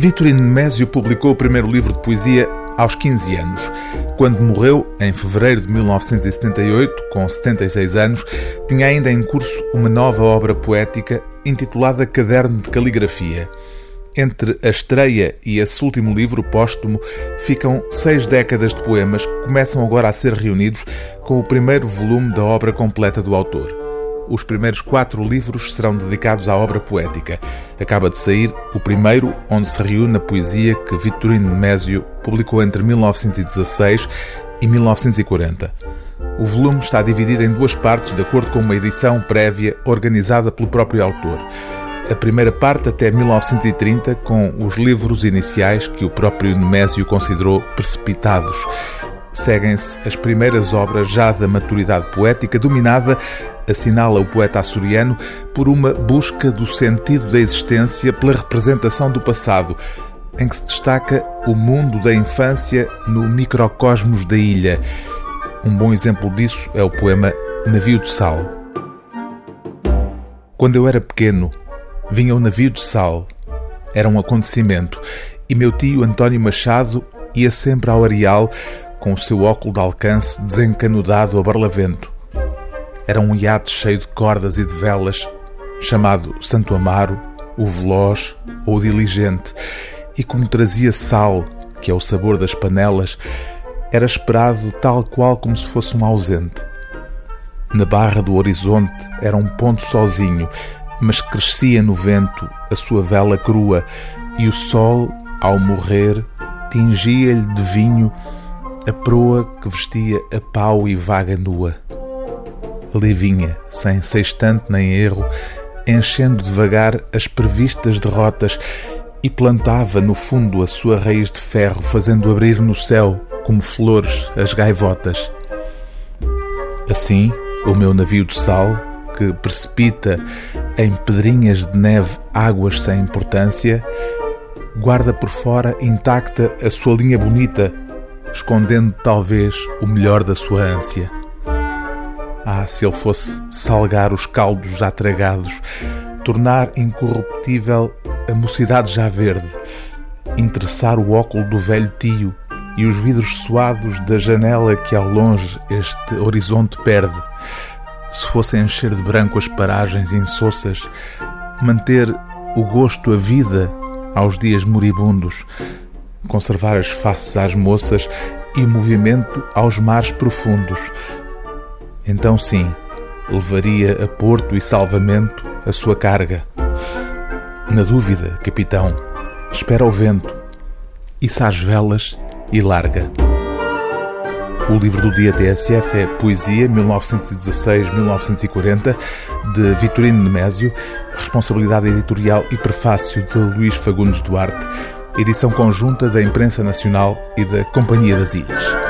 Vitorino Nemésio publicou o primeiro livro de poesia aos 15 anos. Quando morreu, em fevereiro de 1978, com 76 anos, tinha ainda em curso uma nova obra poética intitulada Caderno de Caligrafia. Entre a estreia e esse último livro póstumo ficam seis décadas de poemas que começam agora a ser reunidos com o primeiro volume da obra completa do autor. Os primeiros quatro livros serão dedicados à obra poética. Acaba de sair o primeiro, onde se reúne a poesia que Vitorino Nemésio publicou entre 1916 e 1940. O volume está dividido em duas partes, de acordo com uma edição prévia organizada pelo próprio autor. A primeira parte até 1930, com os livros iniciais que o próprio Nemésio considerou precipitados. Seguem-se as primeiras obras já da maturidade poética, dominada assinala o poeta açoriano, por uma busca do sentido da existência pela representação do passado, em que se destaca o mundo da infância no microcosmos da ilha. Um bom exemplo disso é o poema Navio de Sal. Quando eu era pequeno, vinha o navio de sal. Era um acontecimento e meu tio António Machado ia sempre ao areal com o seu óculo de alcance desencanudado a barlavento. Era um iate cheio de cordas e de velas, chamado Santo Amaro, o Veloz ou o Diligente, e como trazia sal, que é o sabor das panelas, era esperado tal qual como se fosse um ausente. Na barra do horizonte era um ponto sozinho, mas crescia no vento a sua vela crua, e o sol, ao morrer, tingia-lhe de vinho a proa que vestia a pau e vaga nua ali vinha, sem sextante nem erro, enchendo devagar as previstas derrotas e plantava no fundo a sua raiz de ferro, fazendo abrir no céu, como flores, as gaivotas. Assim, o meu navio de sal, que precipita em pedrinhas de neve águas sem importância, guarda por fora intacta a sua linha bonita, escondendo talvez o melhor da sua ânsia. Ah, se ele fosse salgar os caldos já tragados, tornar incorruptível a mocidade já verde, interessar o óculo do velho tio e os vidros suados da janela que ao longe este horizonte perde, se fosse encher de branco as paragens insossas, manter o gosto a vida aos dias moribundos, conservar as faces às moças e movimento aos mares profundos, então sim, levaria a porto e salvamento a sua carga. Na dúvida, capitão, espera o vento, issa as velas e larga. O livro do dia TSF é Poesia 1916-1940 de Vitorino Nemésio, responsabilidade editorial e prefácio de Luís Fagundes Duarte, edição conjunta da Imprensa Nacional e da Companhia das Ilhas.